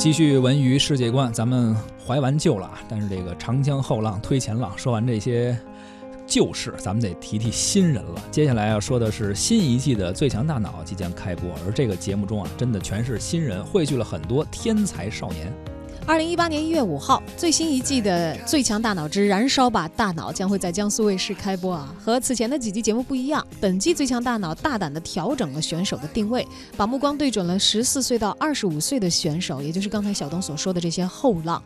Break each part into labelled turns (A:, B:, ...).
A: 继续文娱世界观，咱们怀完旧了啊，但是这个长江后浪推前浪，说完这些旧事，咱们得提提新人了。接下来要说的是新一季的《最强大脑》即将开播，而这个节目中啊，真的全是新人，汇聚了很多天才少年。
B: 二零一八年一月五号，最新一季的《最强大脑之燃烧吧大脑》将会在江苏卫视开播啊。和此前的几集节目不一样，本季《最强大脑》大胆地调整了选手的定位，把目光对准了十四岁到二十五岁的选手，也就是刚才小东所说的这些后浪，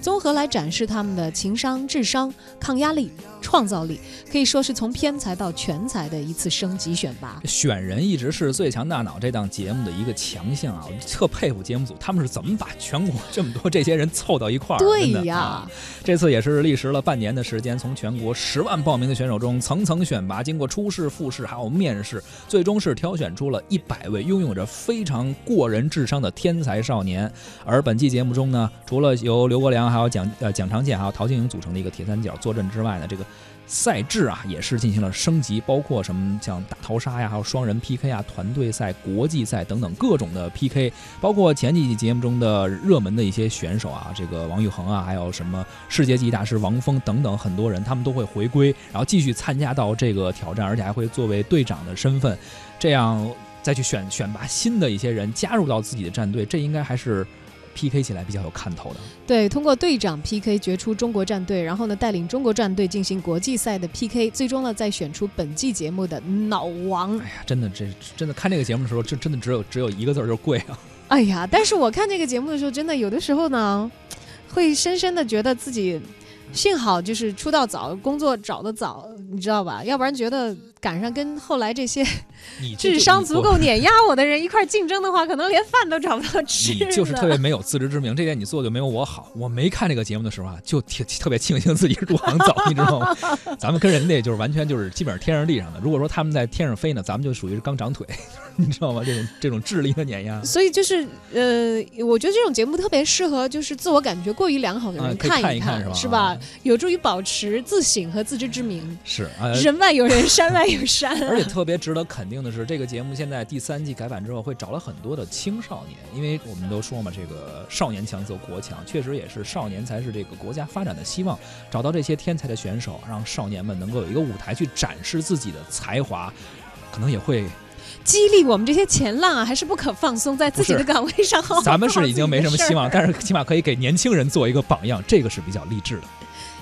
B: 综合来展示他们的情商、智商、抗压力、创造力，可以说是从偏才到全才的一次升级选拔。
A: 选人一直是《最强大脑》这档节目的一个强项啊，我特佩服节目组，他们是怎么把全国这么多这些些。人凑到一块儿，
B: 对呀，
A: 这次也是历时了半年的时间，从全国十万报名的选手中层层选拔，经过初试、复试还有面试，最终是挑选出了一百位拥有着非常过人智商的天才少年。而本期节目中呢，除了由刘国梁、还有蒋呃蒋长健、还有陶晶莹组成的一个铁三角坐镇之外呢，这个。赛制啊，也是进行了升级，包括什么像大逃杀呀，还有双人 PK 啊，团队赛、国际赛等等各种的 PK，包括前几集节目中的热门的一些选手啊，这个王昱珩啊，还有什么世界级大师王峰等等很多人，他们都会回归，然后继续参加到这个挑战，而且还会作为队长的身份，这样再去选选拔新的一些人加入到自己的战队，这应该还是。PK 起来比较有看头的，
B: 对，通过队长 PK 决出中国战队，然后呢带领中国战队进行国际赛的 PK，最终呢再选出本季节目的脑王。
A: 哎呀，真的，这真的看这个节目的时候，就真的只有只有一个字儿，就是贵啊！
B: 哎呀，但是我看这个节目的时候，真的有的时候呢，会深深的觉得自己。幸好就是出道早，工作找的早，你知道吧？要不然觉得赶上跟后来这些 智商足够碾压我的人一块竞争的话，可能连饭都找不到吃。
A: 你就是特别没有自知之明，这点你做的就没有我好。我没看这个节目的时候啊，就挺特别庆幸自己入行早，你知道吗？咱们跟人家就是完全就是基本上天上地上的。如果说他们在天上飞呢，咱们就属于是刚长腿，你知道吗？这种这种智力的碾压。
B: 所以就是呃，我觉得这种节目特别适合就是自我感觉过于良好的人
A: 看
B: 一
A: 看，
B: 是吧？有助于保持自省和自知之明。
A: 是，
B: 人外有人，山外有山。
A: 而且特别值得肯定的是，这个节目现在第三季改版之后，会找了很多的青少年，因为我们都说嘛，这个少年强则国强，确实也是少年才是这个国家发展的希望。找到这些天才的选手，让少年们能够有一个舞台去展示自己的才华，可能也会。
B: 激励我们这些前浪啊，还是不可放松，在自己的岗位上好好
A: 咱们是已经没什么希望，但是起码可以给年轻人做一个榜样，这个是比较励志的。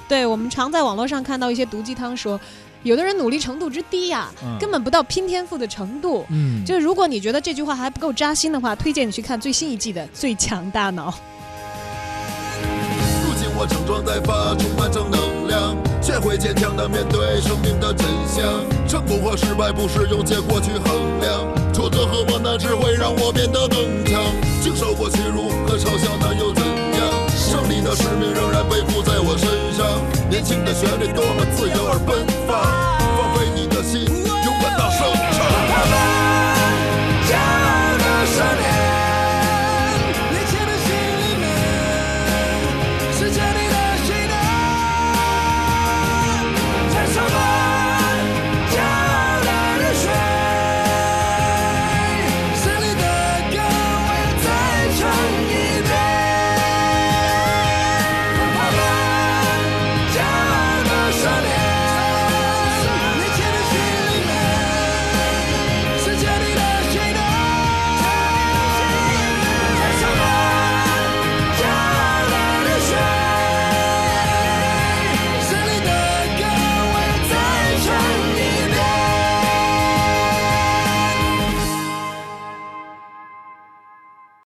B: 对我们常在网络上看到一些毒鸡汤，说有的人努力程度之低呀，根本不到拼天赋的程度。嗯，就是如果你觉得这句话还不够扎心的话，推荐你去看最新一季的《最强大脑》。
C: 如今我整装待发，充满正能量，学会坚强的面对生命的真相。成功和失败不是用结果去衡量，挫折和磨难只会让我变得更强。经受过屈辱和嘲笑，那又怎样？胜利的使命仍然背负在我身上。年轻的旋律多么自由而奔放，放飞你的心。